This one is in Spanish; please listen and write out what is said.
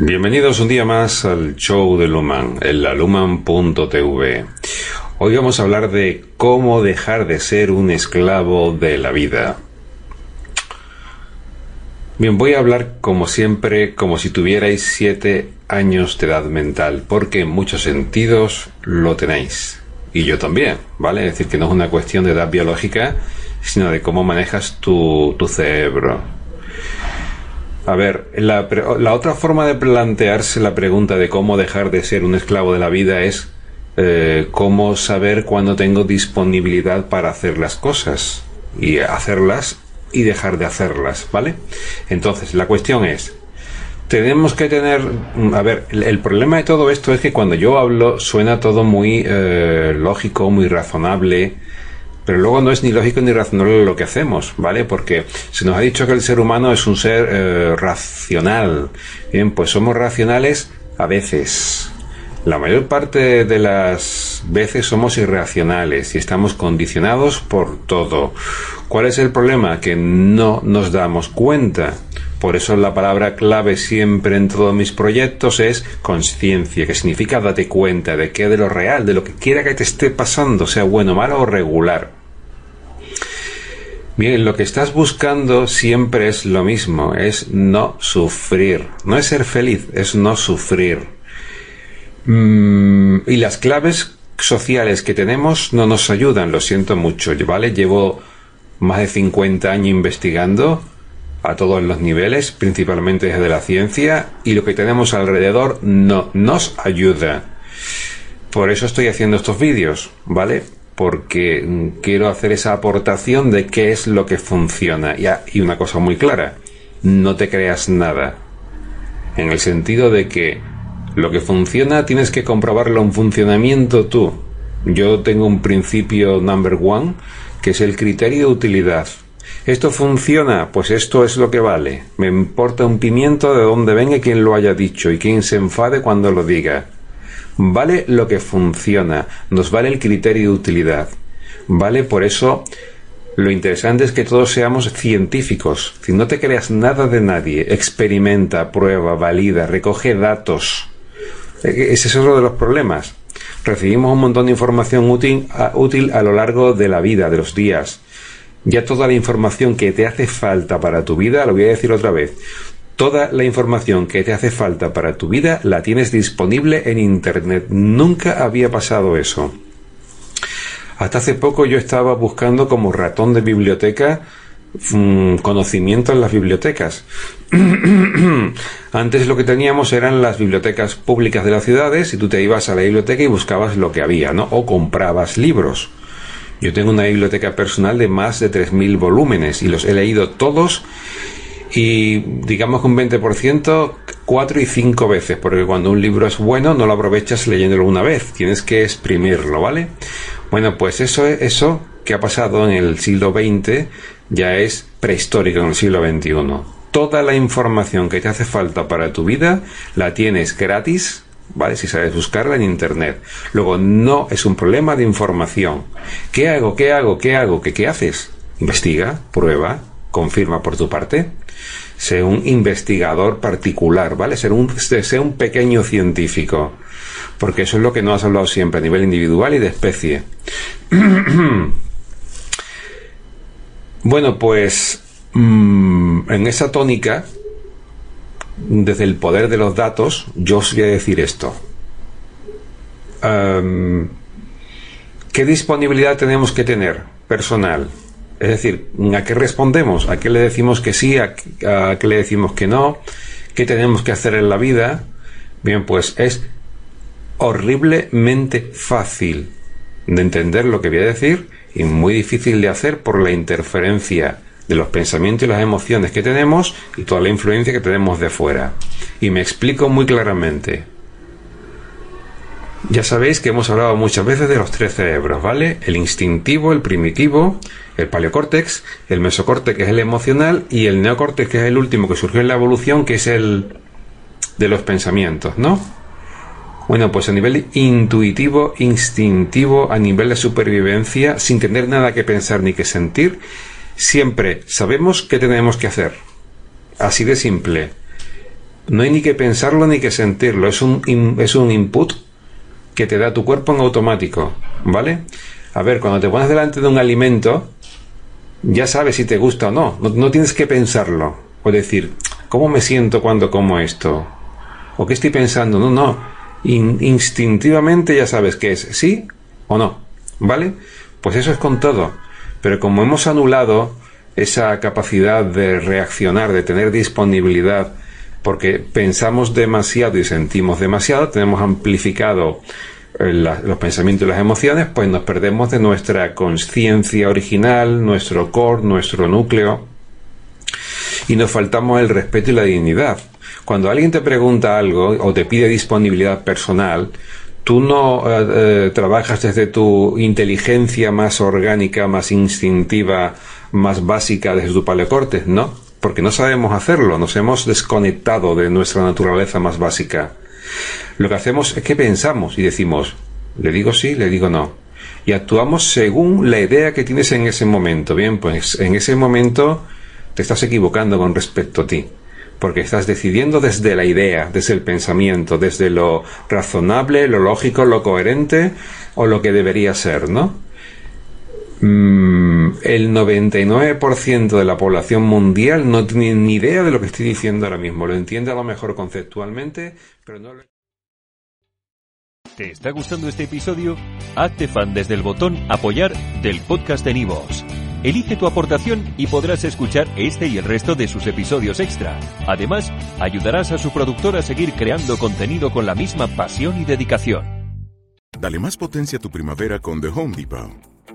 Bienvenidos un día más al show de Luman, en la luman.tv. Hoy vamos a hablar de cómo dejar de ser un esclavo de la vida. Bien, voy a hablar como siempre, como si tuvierais siete años de edad mental, porque en muchos sentidos lo tenéis. Y yo también, ¿vale? Es decir, que no es una cuestión de edad biológica, sino de cómo manejas tu, tu cerebro. A ver, la, la, otra forma de plantearse la pregunta de cómo dejar de ser un esclavo de la vida es eh, cómo saber cuándo tengo disponibilidad para hacer las cosas y hacerlas y dejar de hacerlas, ¿vale? Entonces, la cuestión es, tenemos que tener, a ver, el, el problema de todo esto es que cuando yo hablo suena todo muy eh, lógico, muy razonable, pero luego no es ni lógico ni razonable lo que hacemos, ¿vale? Porque se nos ha dicho que el ser humano es un ser eh, racional. Bien, pues somos racionales a veces. La mayor parte de las veces somos irracionales y estamos condicionados por todo. ¿Cuál es el problema? Que no nos damos cuenta. Por eso la palabra clave siempre en todos mis proyectos es conciencia, que significa date cuenta de qué de lo real, de lo que quiera que te esté pasando, sea bueno, malo o regular. Bien, lo que estás buscando siempre es lo mismo, es no sufrir. No es ser feliz, es no sufrir. Mm, y las claves sociales que tenemos no nos ayudan, lo siento mucho, ¿vale? Llevo más de 50 años investigando a todos los niveles, principalmente desde la ciencia, y lo que tenemos alrededor no nos ayuda. Por eso estoy haciendo estos vídeos, ¿vale? Porque quiero hacer esa aportación de qué es lo que funciona. Y una cosa muy clara, no te creas nada. En el sentido de que lo que funciona tienes que comprobarlo en funcionamiento tú. Yo tengo un principio number one, que es el criterio de utilidad. ¿Esto funciona? Pues esto es lo que vale. Me importa un pimiento de dónde venga y lo haya dicho y quién se enfade cuando lo diga. Vale lo que funciona, nos vale el criterio de utilidad. Vale, por eso lo interesante es que todos seamos científicos. Si no te creas nada de nadie, experimenta, prueba, valida, recoge datos. E-, ese es otro de los problemas. Recibimos un montón de información útil a, útil a lo largo de la vida, de los días. Ya toda la información que te hace falta para tu vida, lo voy a decir otra vez, Toda la información que te hace falta para tu vida la tienes disponible en Internet. Nunca había pasado eso. Hasta hace poco yo estaba buscando como ratón de biblioteca mm, conocimiento en las bibliotecas. Antes lo que teníamos eran las bibliotecas públicas de las ciudades y tú te ibas a la biblioteca y buscabas lo que había, ¿no? O comprabas libros. Yo tengo una biblioteca personal de más de 3.000 volúmenes y los he leído todos y digamos que un 20% cuatro y cinco veces, porque cuando un libro es bueno no lo aprovechas leyéndolo una vez, tienes que exprimirlo, ¿vale? Bueno, pues eso, eso que ha pasado en el siglo XX ya es prehistórico en el siglo XXI. Toda la información que te hace falta para tu vida la tienes gratis, ¿vale? Si sabes buscarla en Internet. Luego, no es un problema de información. ¿Qué hago? ¿Qué hago? ¿Qué hago? ¿Qué, qué haces? Investiga, prueba, confirma por tu parte. Sé un investigador particular, ¿vale? Ser un, un pequeño científico. Porque eso es lo que no has hablado siempre a nivel individual y de especie. bueno, pues mm, en esa tónica, desde el poder de los datos, yo os voy a decir esto. ¿Qué disponibilidad tenemos que tener personal? Es decir, ¿a qué respondemos? ¿A qué le decimos que sí? ¿A, qué le decimos que no? ¿Qué tenemos que hacer en la vida? Bien, pues es horriblemente fácil de entender lo que voy a decir y muy difícil de hacer por la interferencia de los pensamientos y las emociones que tenemos y toda la influencia que tenemos de fuera. Y me explico muy claramente. Ya sabéis que hemos hablado muchas veces de los tres cerebros, ¿vale? El instintivo, el primitivo, el paleocórtex, el mesocórtex que es el emocional y el neocórtex que es el último que surgió en la evolución que es el de los pensamientos, ¿no? Bueno, pues a nivel intuitivo, instintivo, a nivel de supervivencia, sin tener nada que pensar ni que sentir, siempre sabemos qué tenemos que hacer. Así de simple. No hay ni que pensarlo ni que sentirlo, es un, es un input que te da tu cuerpo en automático, ¿vale? A ver, cuando te pones delante de un alimento, ya sabes si te gusta o no. No, tienes que pensarlo. O decir, ¿cómo me siento cuando como esto? ¿O qué estoy pensando? No, no. instintivamente ya sabes que es sí o no. ¿Vale? Pues eso es con todo. Pero como hemos anulado esa capacidad de reaccionar, de tener disponibilidad, porque pensamos demasiado y sentimos demasiado, tenemos amplificado eh, los pensamientos y las emociones, pues nos perdemos de nuestra conciencia original, nuestro core, nuestro núcleo, y nos faltamos el respeto y la dignidad. Cuando alguien te pregunta algo o te pide disponibilidad personal, tú no eh, eh, trabajas desde tu inteligencia más orgánica, más instintiva, más básica, desde tu paleocorte, ¿no? Porque no sabemos hacerlo, nos hemos desconectado de nuestra naturaleza más básica. Lo que hacemos es que pensamos y decimos, le digo sí, le digo no. Y actuamos según la idea que tienes en ese momento. Bien, pues en ese momento te estás equivocando con respecto a ti. Porque estás decidiendo desde la idea, desde el pensamiento, desde lo razonable, lo lógico, lo coherente o lo que debería ser, ¿no? Mm, el 99% de la población mundial no tiene ni idea de lo que estoy diciendo ahora mismo. Lo entiende a lo mejor conceptualmente, pero no lo... ¿Te está gustando este episodio? Hazte fan desde el botón apoyar del podcast de Nivos. Elige tu aportación y podrás escuchar este y el resto de sus episodios extra. Además, ayudarás a su productor a seguir creando contenido con la misma pasión y dedicación. Dale más potencia a tu primavera con The Home Depot.